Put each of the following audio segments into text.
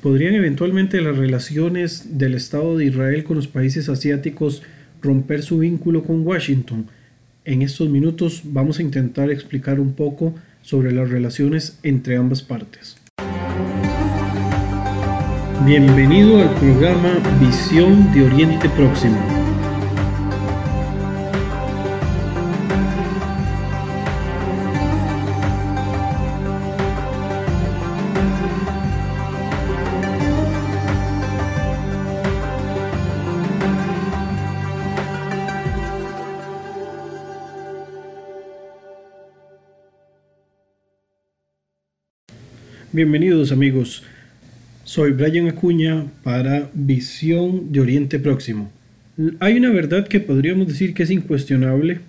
¿Podrían eventualmente las relaciones del Estado de Israel con los países asiáticos romper su vínculo con Washington? En estos minutos vamos a intentar explicar un poco sobre las relaciones entre ambas partes. Bienvenido al programa Visión de Oriente Próximo Bienvenidos amigos, soy Brian Acuña para Visión de Oriente Próximo. Hay una verdad que podríamos decir que es incuestionable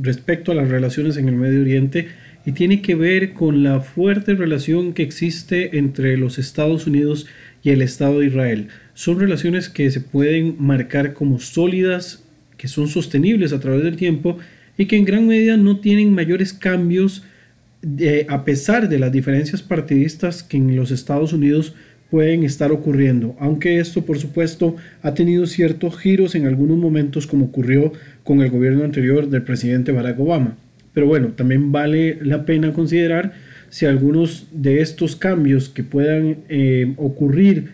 respecto a las relaciones en el Medio Oriente y tiene que ver con la fuerte relación que existe entre los Estados Unidos y el Estado de Israel. Son relaciones que se pueden marcar como sólidas, que son sostenibles a través del tiempo y que en gran medida no tienen mayores cambios a pesar de las diferencias partidistas que en los Estados Unidos pueden estar ocurriendo, aunque esto por supuesto ha tenido ciertos giros en algunos momentos como ocurrió con el gobierno anterior del presidente Barack Obama. Pero bueno, también vale la pena considerar si algunos de estos cambios que puedan eh, ocurrir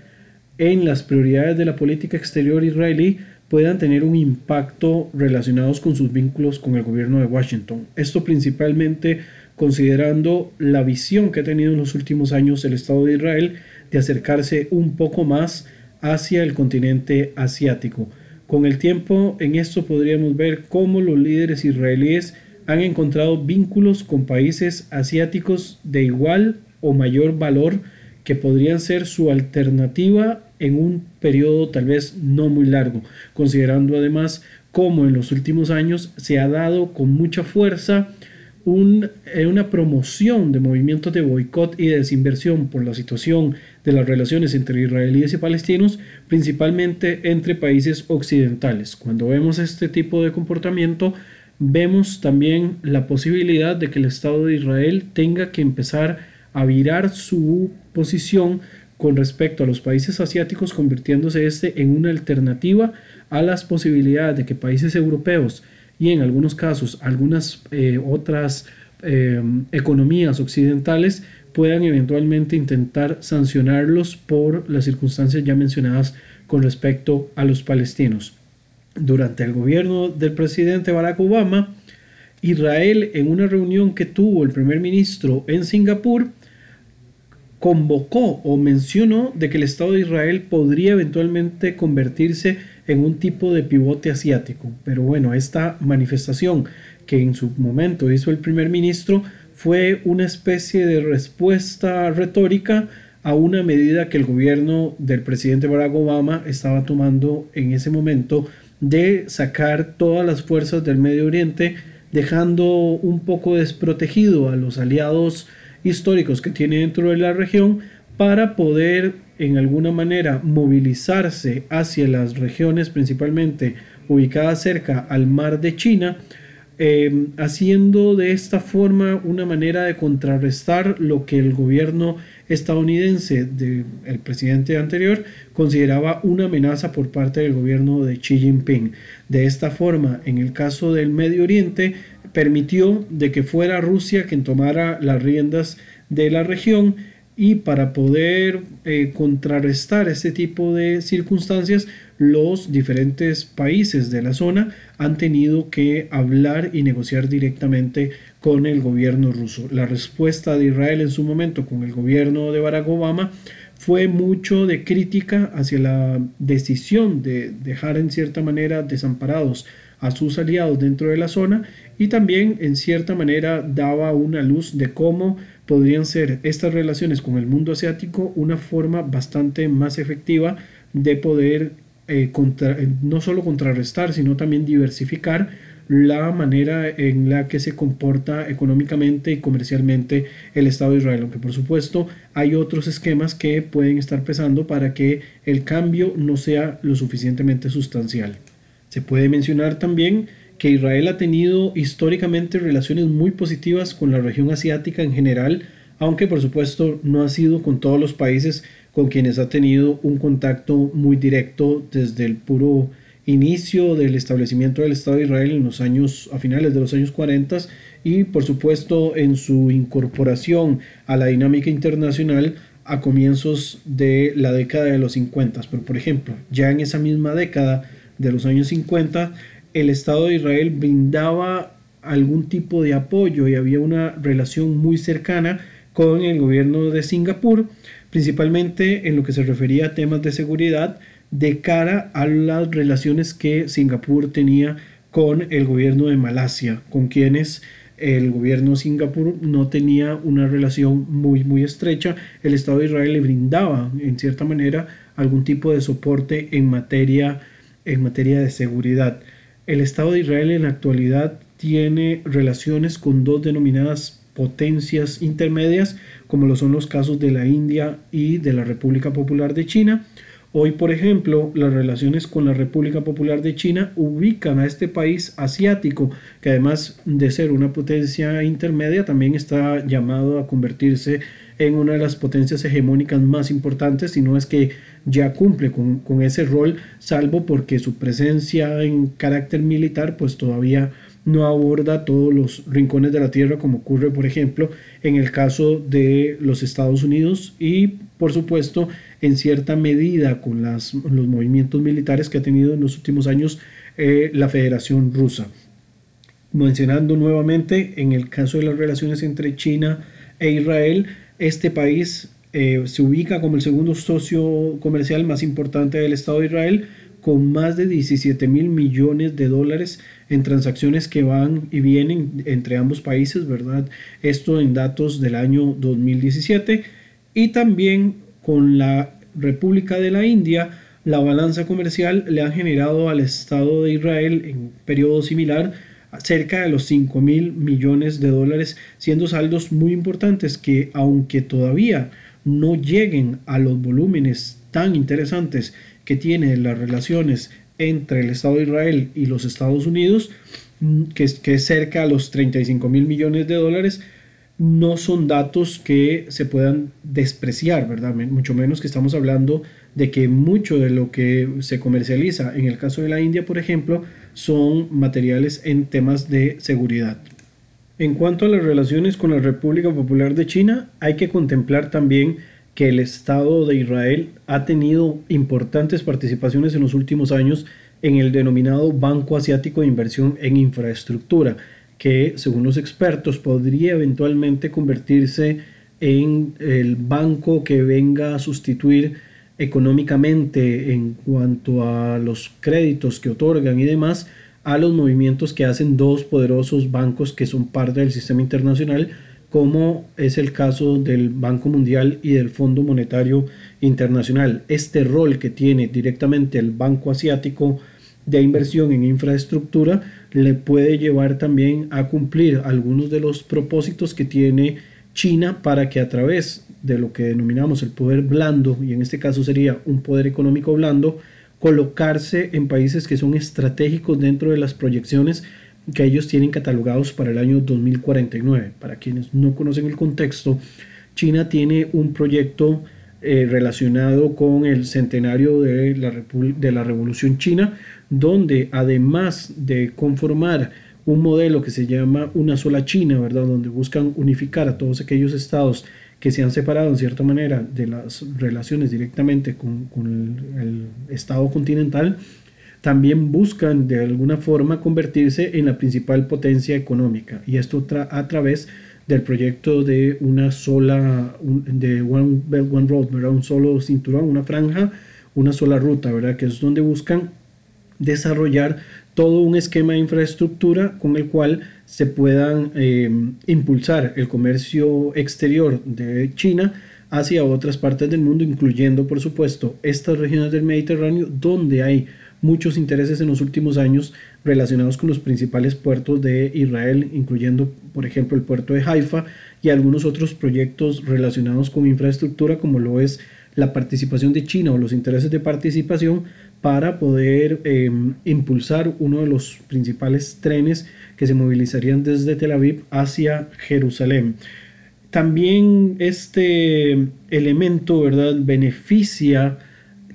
en las prioridades de la política exterior israelí puedan tener un impacto relacionados con sus vínculos con el gobierno de Washington. Esto principalmente considerando la visión que ha tenido en los últimos años el Estado de Israel de acercarse un poco más hacia el continente asiático. Con el tiempo en esto podríamos ver cómo los líderes israelíes han encontrado vínculos con países asiáticos de igual o mayor valor que podrían ser su alternativa en un periodo tal vez no muy largo, considerando además cómo en los últimos años se ha dado con mucha fuerza eh, una promoción de movimientos de boicot y de desinversión por la situación de las relaciones entre israelíes y palestinos, principalmente entre países occidentales. Cuando vemos este tipo de comportamiento, vemos también la posibilidad de que el Estado de Israel tenga que empezar a virar su posición con respecto a los países asiáticos, convirtiéndose este en una alternativa a las posibilidades de que países europeos y en algunos casos algunas eh, otras eh, economías occidentales puedan eventualmente intentar sancionarlos por las circunstancias ya mencionadas con respecto a los palestinos. Durante el gobierno del presidente Barack Obama, Israel en una reunión que tuvo el primer ministro en Singapur, convocó o mencionó de que el Estado de Israel podría eventualmente convertirse en un tipo de pivote asiático. Pero bueno, esta manifestación que en su momento hizo el primer ministro fue una especie de respuesta retórica a una medida que el gobierno del presidente Barack Obama estaba tomando en ese momento de sacar todas las fuerzas del Medio Oriente, dejando un poco desprotegido a los aliados históricos que tiene dentro de la región para poder en alguna manera movilizarse hacia las regiones principalmente ubicadas cerca al mar de China, eh, haciendo de esta forma una manera de contrarrestar lo que el gobierno estadounidense del presidente anterior consideraba una amenaza por parte del gobierno de Xi Jinping. De esta forma, en el caso del Medio Oriente, permitió de que fuera Rusia quien tomara las riendas de la región y para poder eh, contrarrestar este tipo de circunstancias, los diferentes países de la zona han tenido que hablar y negociar directamente con el gobierno ruso. La respuesta de Israel en su momento con el gobierno de Barack Obama fue mucho de crítica hacia la decisión de dejar en cierta manera desamparados a sus aliados dentro de la zona y también en cierta manera daba una luz de cómo podrían ser estas relaciones con el mundo asiático una forma bastante más efectiva de poder eh, eh, no solo contrarrestar, sino también diversificar la manera en la que se comporta económicamente y comercialmente el Estado de Israel, aunque por supuesto hay otros esquemas que pueden estar pesando para que el cambio no sea lo suficientemente sustancial. Se puede mencionar también que Israel ha tenido históricamente relaciones muy positivas con la región asiática en general, aunque por supuesto no ha sido con todos los países con quienes ha tenido un contacto muy directo desde el puro inicio del establecimiento del Estado de Israel en los años a finales de los años 40 y por supuesto en su incorporación a la dinámica internacional a comienzos de la década de los 50. Pero por ejemplo, ya en esa misma década de los años 50, el Estado de Israel brindaba algún tipo de apoyo y había una relación muy cercana con el gobierno de Singapur, principalmente en lo que se refería a temas de seguridad de cara a las relaciones que Singapur tenía con el gobierno de Malasia, con quienes el gobierno de Singapur no tenía una relación muy muy estrecha. El Estado de Israel le brindaba en cierta manera algún tipo de soporte en materia, en materia de seguridad. El Estado de Israel en la actualidad tiene relaciones con dos denominadas potencias intermedias, como lo son los casos de la India y de la República Popular de China. Hoy, por ejemplo, las relaciones con la República Popular de China ubican a este país asiático, que además de ser una potencia intermedia, también está llamado a convertirse en una de las potencias hegemónicas más importantes, si no es que ya cumple con, con ese rol, salvo porque su presencia en carácter militar pues todavía no aborda todos los rincones de la Tierra como ocurre, por ejemplo, en el caso de los Estados Unidos y, por supuesto, en cierta medida con las, los movimientos militares que ha tenido en los últimos años eh, la Federación Rusa. Mencionando nuevamente, en el caso de las relaciones entre China e Israel, este país eh, se ubica como el segundo socio comercial más importante del Estado de Israel, con más de 17 mil millones de dólares en transacciones que van y vienen entre ambos países, ¿verdad? Esto en datos del año 2017 y también con la República de la India, la balanza comercial le ha generado al Estado de Israel en periodo similar cerca de los 5 mil millones de dólares, siendo saldos muy importantes que aunque todavía no lleguen a los volúmenes tan interesantes que tiene las relaciones entre el Estado de Israel y los Estados Unidos, mm, que que es cerca a los 35 mil millones de dólares, no son datos que se puedan despreciar, ¿verdad? Mucho menos que estamos hablando de que mucho de lo que se comercializa en el caso de la India, por ejemplo, son materiales en temas de seguridad. En cuanto a las relaciones con la República Popular de China, hay que contemplar también que el Estado de Israel ha tenido importantes participaciones en los últimos años en el denominado Banco Asiático de Inversión en Infraestructura, que según los expertos podría eventualmente convertirse en el banco que venga a sustituir económicamente en cuanto a los créditos que otorgan y demás a los movimientos que hacen dos poderosos bancos que son parte del sistema internacional como es el caso del Banco Mundial y del Fondo Monetario Internacional. Este rol que tiene directamente el Banco Asiático de inversión en infraestructura le puede llevar también a cumplir algunos de los propósitos que tiene China para que a través de lo que denominamos el poder blando, y en este caso sería un poder económico blando, colocarse en países que son estratégicos dentro de las proyecciones que ellos tienen catalogados para el año 2049. Para quienes no conocen el contexto, China tiene un proyecto eh, relacionado con el centenario de la, de la Revolución China, donde además de conformar un modelo que se llama una sola China, ¿verdad? Donde buscan unificar a todos aquellos estados que se han separado en cierta manera de las relaciones directamente con, el, estado continental, también buscan de alguna forma convertirse en la principal potencia económica y esto a través del proyecto de una sola, de One Belt, One Road, un solo cinturón, una franja, una sola ruta, ¿verdad? que es donde buscan desarrollar todo un esquema de infraestructura con el cual se puedan eh, impulsar el comercio exterior de China hacia otras partes del mundo, incluyendo por supuesto estas regiones del Mediterráneo donde hay muchos intereses en los últimos años relacionados con los principales puertos de Israel, incluyendo, por ejemplo, el puerto de Haifa y algunos otros proyectos relacionados con infraestructura, como lo es la participación de China o los intereses de participación para poder eh, impulsar uno de los principales trenes que se movilizarían desde Tel Aviv hacia Jerusalén. también este elemento, ¿verdad?, beneficia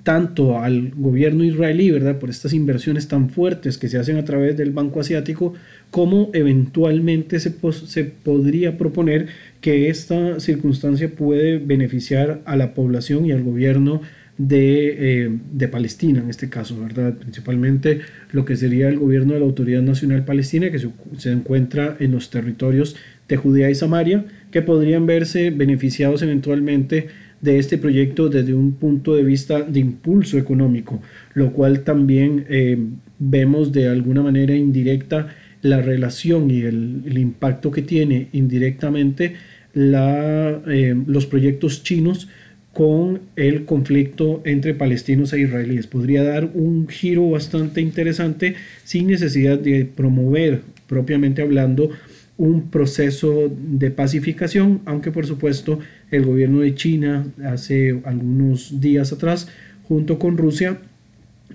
tanto al gobierno israelí, ¿verdad?, por estas inversiones tan fuertes que se hacen a través del Banco Asiático, como eventualmente se, se podría proponer que esta circunstancia puede beneficiar a la población y al gobierno de, eh, de, Palestina, en este caso, ¿verdad? Principalmente lo que sería el gobierno de la Autoridad Nacional Palestina, que se, se encuentra en los territorios de Judea y Samaria, que podrían verse beneficiados eventualmente de este proyecto desde un punto de vista de impulso económico, lo cual también eh, vemos de alguna manera indirecta la relación y el, impacto que tiene indirectamente la, eh, los proyectos chinos con el conflicto entre palestinos e israelíes. Podría dar un giro bastante interesante sin necesidad de promover, propiamente hablando, un proceso de pacificación, aunque por supuesto el gobierno de China hace algunos días atrás, junto con Rusia,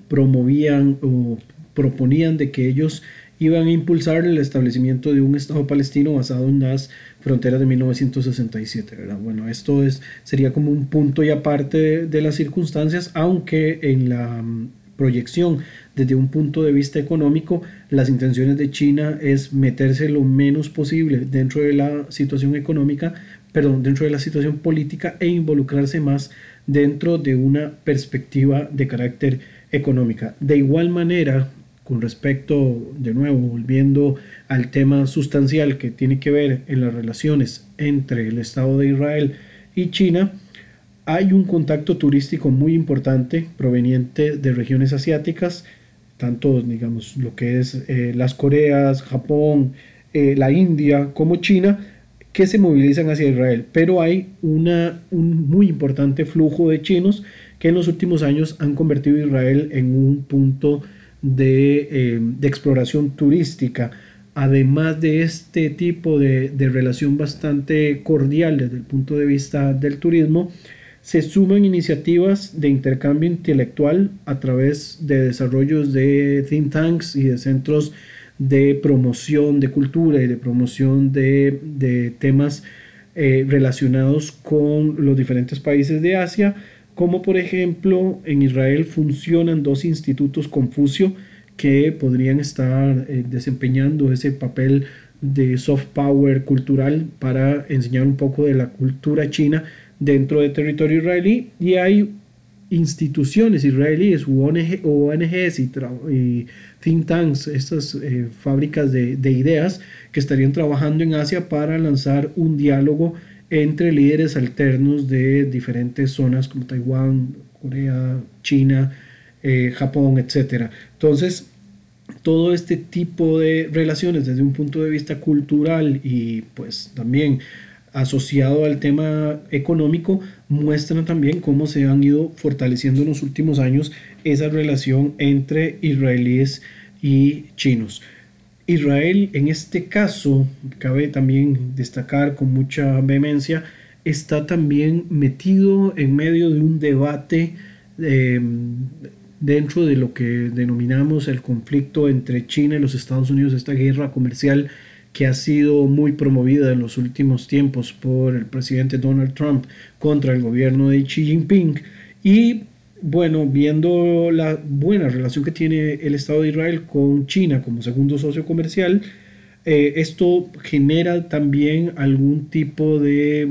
promovían o proponían de que ellos iban a impulsar el establecimiento de un Estado palestino basado en las fronteras de 1967. Bueno, esto es, sería como un punto y aparte de, las circunstancias, aunque en la mm, proyección desde un punto de vista económico, las intenciones de China es meterse lo menos posible dentro de la situación económica, perdón, dentro de la situación política e involucrarse más dentro de una perspectiva de carácter económica. De igual manera, con respecto, de nuevo, volviendo al tema sustancial que tiene que ver en las relaciones entre el Estado de Israel y China, hay un contacto turístico muy importante proveniente de regiones asiáticas, tanto, digamos, lo que es eh, las Coreas, Japón, eh, la India como China, que se movilizan hacia Israel. Pero hay una, un muy importante flujo de chinos que en los últimos años han convertido a Israel en un punto eh, de, exploración turística, además de este tipo de, relación bastante cordial desde el punto de vista del turismo, se suman iniciativas de intercambio intelectual a través de desarrollos de think tanks y de centros de promoción de cultura y de promoción de, temas eh, relacionados con los diferentes países de Asia, como por ejemplo en Israel funcionan dos institutos Confucio que podrían estar eh, desempeñando ese papel de soft power cultural para enseñar un poco de la cultura china dentro del territorio israelí. Y hay instituciones israelíes ONGs y, think tanks, estas eh, fábricas de ideas que estarían trabajando en Asia para lanzar un diálogo entre líderes alternos de diferentes zonas como Taiwán, Corea, China, eh, Japón, etc. Entonces, todo este tipo de relaciones desde un punto de vista cultural y pues también asociado al tema económico muestran también cómo se han ido fortaleciendo en los últimos años esa relación entre israelíes y chinos. Israel en este caso, cabe también destacar con mucha vehemencia, está también metido en medio de un debate em, dentro de lo que denominamos el conflicto entre China y los Estados Unidos, esta guerra comercial que ha sido muy promovida en los últimos tiempos por el presidente Donald Trump contra el gobierno de Xi Jinping. Y bueno, viendo la buena relación que tiene el Estado de Israel con China como segundo socio comercial, eh, esto genera también algún tipo de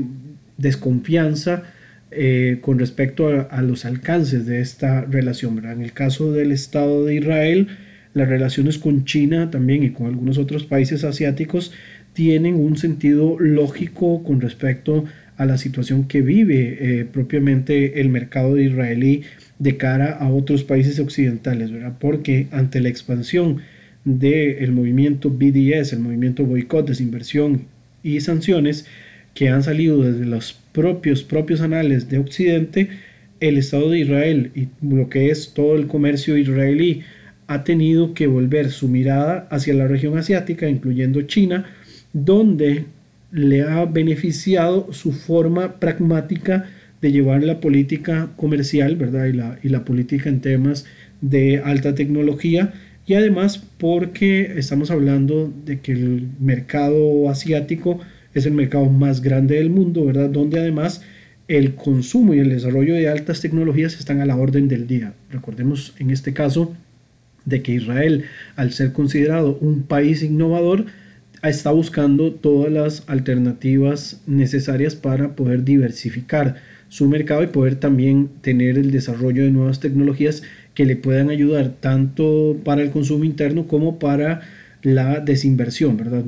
desconfianza eh, con respecto a, los alcances de esta relación. En el caso del Estado de Israel, las relaciones con China también y con algunos otros países asiáticos tienen un sentido lógico con respecto a la situación que vive eh, propiamente el mercado israelí de cara a otros países occidentales, ¿verdad? Porque ante la expansión del movimiento BDS, el movimiento boicot, desinversión y sanciones que han salido desde los propios, propios anales de Occidente, el Estado de Israel y lo que es todo el comercio israelí ha tenido que volver su mirada hacia la región asiática, incluyendo China, donde le ha beneficiado su forma pragmática de llevar la política comercial, ¿verdad? Y la, y la política en temas de alta tecnología. Y además porque estamos hablando de que el mercado asiático es el mercado más grande del mundo, ¿verdad? Donde además el consumo y el desarrollo de altas tecnologías están a la orden del día. Recordemos en este caso de que Israel, al ser considerado un país innovador, está buscando todas las alternativas necesarias para poder diversificar su mercado y poder también tener el desarrollo de nuevas tecnologías que le puedan ayudar tanto para el consumo interno como para la desinversión, ¿verdad?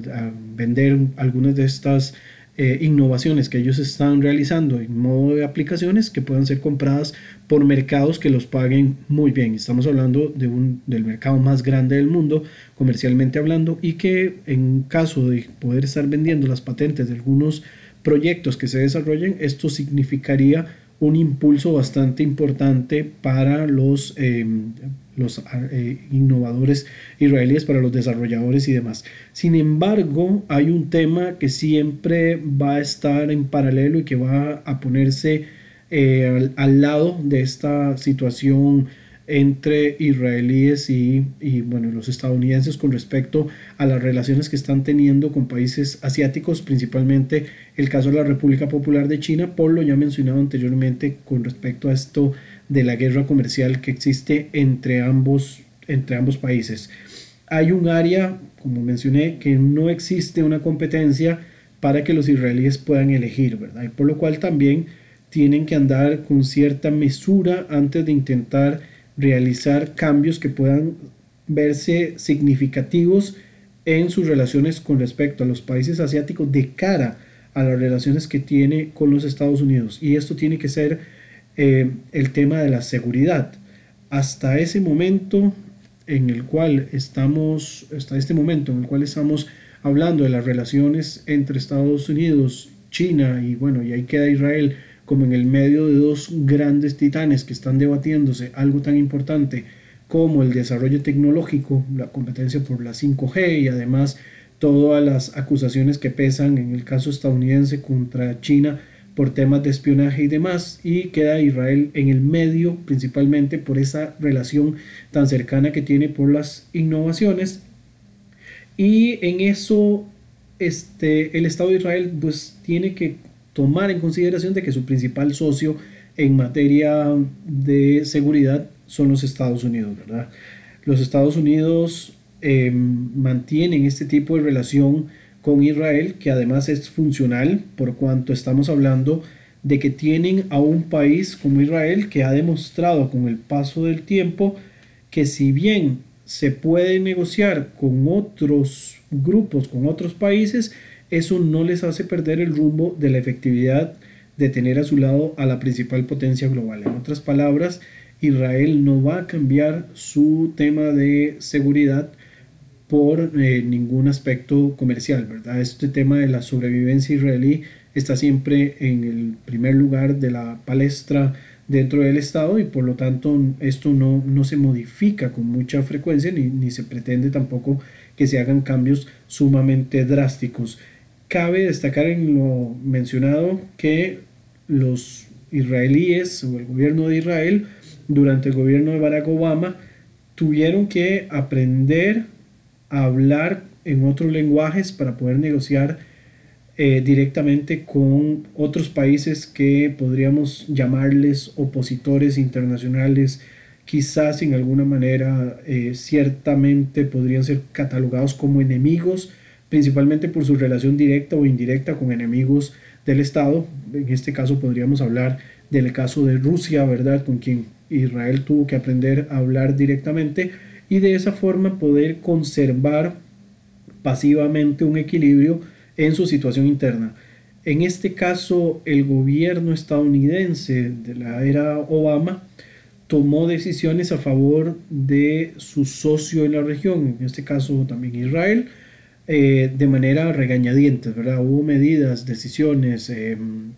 Vender algunas de estas eh, innovaciones que ellos están realizando en modo de aplicaciones que puedan ser compradas por mercados que los paguen muy bien. Estamos hablando de un, del mercado más grande del mundo, comercialmente hablando, y que en caso de poder estar vendiendo las patentes de algunos proyectos que se desarrollen, esto significaría un impulso bastante importante para los, em, los eh, innovadores israelíes, para los desarrolladores y demás. Sin embargo, hay un tema que siempre va a estar en paralelo y que va a ponerse eh, al, lado de esta situación entre israelíes y, bueno, los estadounidenses con respecto a las relaciones que están teniendo con países asiáticos, principalmente el caso de la República Popular de China, por lo ya mencionado anteriormente con respecto a esto de la guerra comercial que existe entre ambos, entre ambos países. Hay un área, como mencioné, que no existe una competencia para que los israelíes puedan elegir, ¿verdad? Y por lo cual también tienen que andar con cierta mesura antes de intentar realizar cambios que puedan verse significativos en sus relaciones con respecto a los países asiáticos de cara a las relaciones que tiene con los Estados Unidos. Y esto tiene que ser eh, el tema de la seguridad. Hasta ese momento en el cual estamos, hasta este momento en el cual estamos hablando de las relaciones entre Estados Unidos, China y bueno, y ahí queda Israel como en el medio de dos grandes titanes que están debatiéndose algo tan importante como el desarrollo tecnológico, la competencia por la 5G y además todas las acusaciones que pesan en el caso estadounidense contra China por temas de espionaje y demás, y queda Israel en el medio principalmente por esa relación tan cercana que tiene por las innovaciones. Y en eso este, el Estado de Israel pues tiene que tomar en consideración de que su principal socio en materia de seguridad son los Estados Unidos, ¿verdad? Los Estados Unidos em, mantienen este tipo de relación con Israel, que además es funcional, por cuanto estamos hablando de que tienen a un país como Israel que ha demostrado con el paso del tiempo que si bien se puede negociar con otros grupos, con otros países, eso no les hace perder el rumbo de la efectividad de tener a su lado a la principal potencia global. En otras palabras, Israel no va a cambiar su tema de seguridad por eh, ningún aspecto comercial, ¿verdad? Este tema de la sobrevivencia israelí está siempre en el primer lugar de la palestra dentro del Estado y por lo tanto esto no, no se modifica con mucha frecuencia ni, ni se pretende tampoco que se hagan cambios sumamente drásticos. Cabe destacar en lo mencionado que los israelíes o el gobierno de Israel durante el gobierno de Barack Obama tuvieron que aprender hablar en otros lenguajes para poder negociar eh, directamente con otros países que podríamos llamarles opositores internacionales, quizás en alguna manera eh, ciertamente podrían ser catalogados como enemigos principalmente por su relación directa o indirecta con enemigos del Estado. En este caso podríamos hablar del caso de Rusia, ¿verdad? Con quien Israel tuvo que aprender a hablar directamente y de esa forma poder conservar pasivamente un equilibrio en su situación interna. En este caso, el gobierno estadounidense de la era Obama tomó decisiones a favor de su socio en la región, en este caso también Israel, eh, de manera regañadientes, ¿verdad? Hubo medidas, decisiones, em,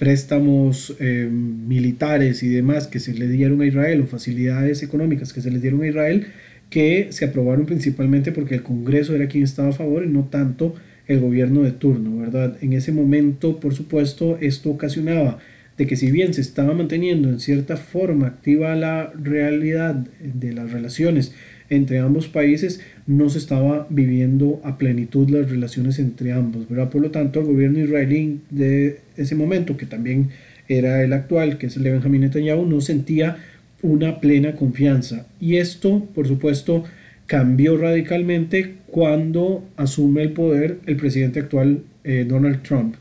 préstamos em, militares y demás que se le dieron a Israel o facilidades económicas que se les dieron a Israel que se aprobaron principalmente porque el Congreso era quien estaba a favor y no tanto el gobierno de turno, ¿verdad? En ese momento, por supuesto, esto ocasionaba de que si bien se estaba manteniendo en cierta forma activa la realidad de las relaciones entre ambos países, no se estaba viviendo a plenitud las relaciones entre ambos, ¿verdad? Por lo tanto, el gobierno israelí de ese momento, que también era el actual, que es el de Benjamín Netanyahu, no sentía una plena confianza. Y esto, por supuesto, cambió radicalmente cuando asume el poder el presidente actual, eh, Donald Trump.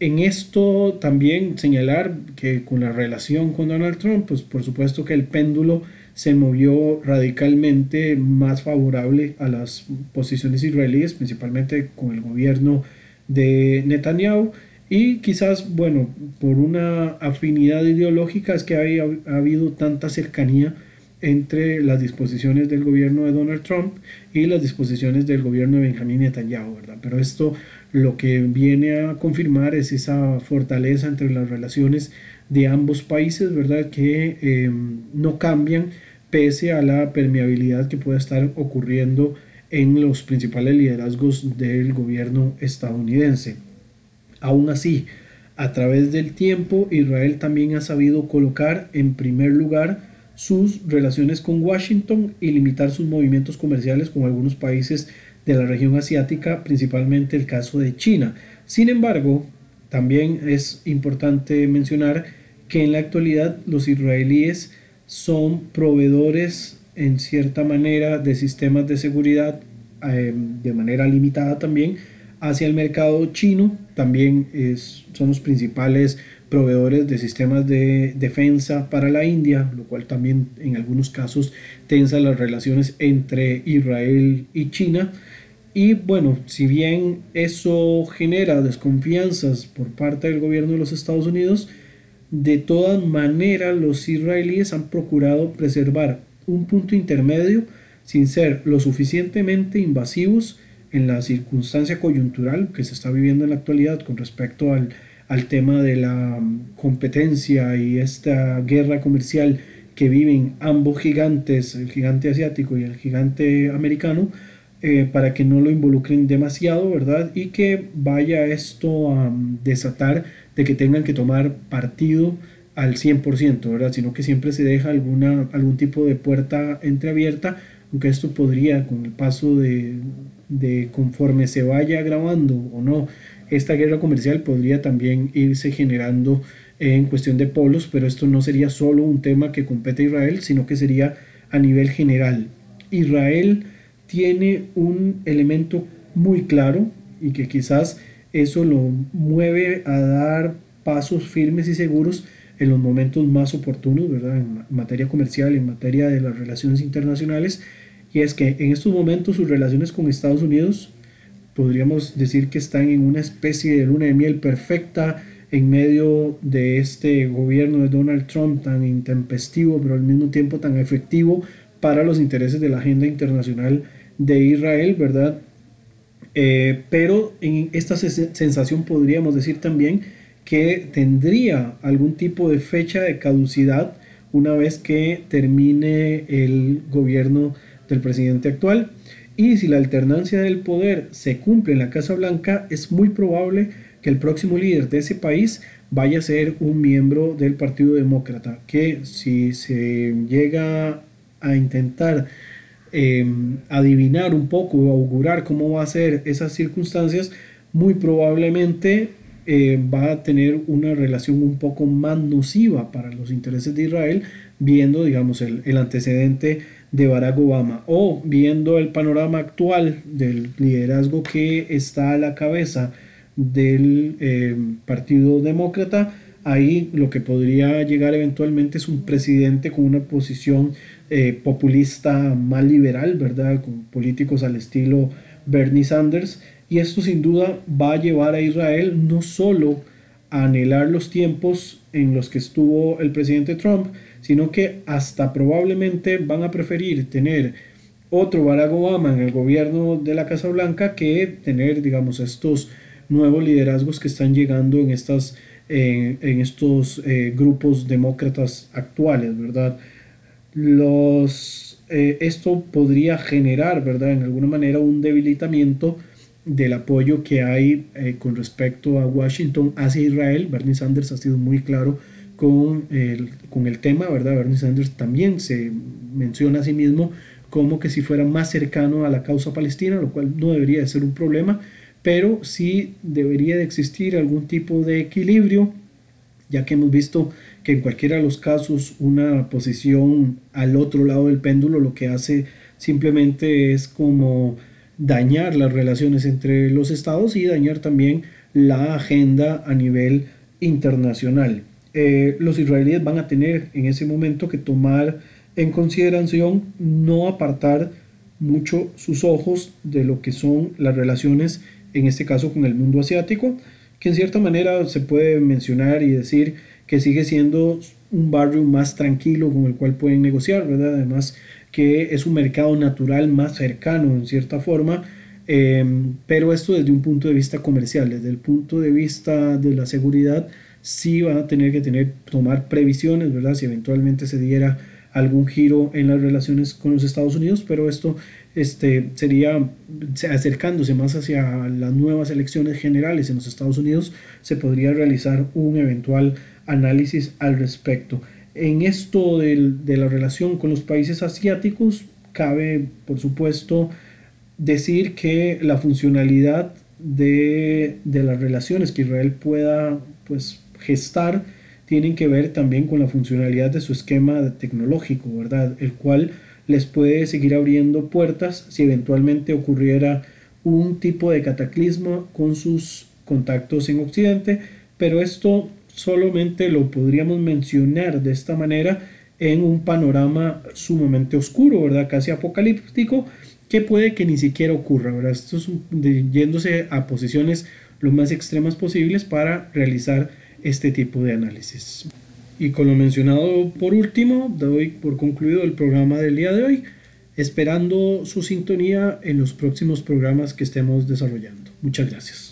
En esto también señalar que con la relación con Donald Trump, pues por supuesto que el péndulo se movió radicalmente más favorable a las posiciones israelíes, principalmente con el gobierno de Netanyahu. Y quizás, bueno, por una afinidad ideológica es que ha, habido tanta cercanía entre las disposiciones del gobierno de Donald Trump y las disposiciones del gobierno de Benjamin Netanyahu, ¿verdad? Pero esto lo que viene a confirmar es esa fortaleza entre las relaciones de ambos países, ¿verdad? Que em, no cambian pese a la permeabilidad que pueda estar ocurriendo en los principales liderazgos del gobierno estadounidense. Aún así, a través del tiempo, Israel también ha sabido colocar en primer lugar sus relaciones con Washington y limitar sus movimientos comerciales con algunos países de la región asiática, principalmente el caso de China. Sin embargo, también es importante mencionar que en la actualidad los israelíes son proveedores en cierta manera de sistemas de seguridad eh, de manera limitada también hacia el mercado chino. También es, son los principales proveedores de sistemas de defensa para la India, lo cual también en algunos casos tensa las relaciones entre Israel y China. Y bueno, si bien eso genera desconfianzas por parte del gobierno de los Estados Unidos, de todas maneras, los israelíes han procurado preservar un punto intermedio sin ser lo suficientemente invasivos en la circunstancia coyuntural que se está viviendo en la actualidad con respecto al, tema de la competencia y esta guerra comercial que viven ambos gigantes, el gigante asiático y el gigante americano, eh, para que no lo involucren demasiado, ¿verdad? Y que vaya esto a desatar de que tengan que tomar partido al 100%, ¿verdad? Sino que siempre se deja alguna, algún tipo de puerta entreabierta, aunque esto podría, con el paso de, de conforme se vaya grabando o no, esta guerra comercial podría también irse generando en cuestión de polos, pero esto no sería solo un tema que compete a Israel, sino que sería a nivel general. Israel tiene un elemento muy claro y que quizás eso lo mueve a dar pasos firmes y seguros en los momentos más oportunos, ¿verdad? En materia comercial, en materia de las relaciones internacionales, y es que en estos momentos sus relaciones con Estados Unidos podríamos decir que están en una especie de luna de miel perfecta en medio de este gobierno de Donald Trump tan intempestivo, pero al mismo tiempo tan efectivo para los intereses de la agenda internacional de Israel, ¿verdad? Eh, pero en esta sensación podríamos decir también que tendría algún tipo de fecha de caducidad una vez que termine el gobierno del presidente actual. Y si la alternancia del poder se cumple en la Casa Blanca, es muy probable que el próximo líder de ese país vaya a ser un miembro del Partido Demócrata, que si se llega a intentar Em, adivinar un poco o augurar cómo va a ser esas circunstancias, muy probablemente eh, va a tener una relación un poco más nociva para los intereses de Israel, viendo, digamos, el, antecedente de Barack Obama o viendo el panorama actual del liderazgo que está a la cabeza del em, Partido Demócrata, ahí lo que podría llegar eventualmente es un presidente con una posición eh, populista más liberal, ¿verdad? Con políticos al estilo Bernie Sanders. Y esto sin duda va a llevar a Israel no solo a anhelar los tiempos en los que estuvo el presidente Trump, sino que hasta probablemente van a preferir tener otro Barack Obama en el gobierno de la Casa Blanca que tener, digamos, estos nuevos liderazgos que están llegando en, estas, en estos eh, grupos demócratas actuales, ¿verdad? Los, eh, esto podría generar, ¿verdad? En alguna manera un debilitamiento del apoyo que hay eh, con respecto a Washington hacia Israel. Bernie Sanders ha sido muy claro con el, con el tema, ¿verdad? Bernie Sanders también se menciona a sí mismo como que si fuera más cercano a la causa palestina, lo cual no debería de ser un problema, pero sí debería de existir algún tipo de equilibrio, ya que hemos visto que en cualquiera de los casos una posición al otro lado del péndulo lo que hace simplemente es como dañar las relaciones entre los estados y dañar también la agenda a nivel internacional. Eh, los israelíes van a tener en ese momento que tomar en consideración no apartar mucho sus ojos de lo que son las relaciones, en este caso con el mundo asiático, que en cierta manera se puede mencionar y decir que sigue siendo un barrio más tranquilo con el cual pueden negociar, ¿verdad? Además que es un mercado natural más cercano en cierta forma, em, pero esto desde un punto de vista comercial, desde el punto de vista de la seguridad, sí van a tener que tener, tomar previsiones, ¿verdad? Si eventualmente se diera algún giro en las relaciones con los Estados Unidos, pero esto este, sería acercándose más hacia las nuevas elecciones generales en los Estados Unidos, se podría realizar un eventual análisis al respecto. En esto de la relación con los países asiáticos, cabe, por supuesto, decir que la funcionalidad de, de las relaciones que Israel pueda pues, gestar tienen que ver también con la funcionalidad de su esquema tecnológico, ¿verdad? El cual les puede seguir abriendo puertas si eventualmente ocurriera un tipo de cataclismo con sus contactos en Occidente, pero esto solamente lo podríamos mencionar de esta manera en un panorama sumamente oscuro, ¿verdad? Casi apocalíptico, que puede que ni siquiera ocurra, ¿verdad? Esto es yéndose a posiciones lo más extremas posibles para realizar este tipo de análisis. Y con lo mencionado por último, doy por concluido el programa del día de hoy, esperando su sintonía en los próximos programas que estemos desarrollando. Muchas gracias.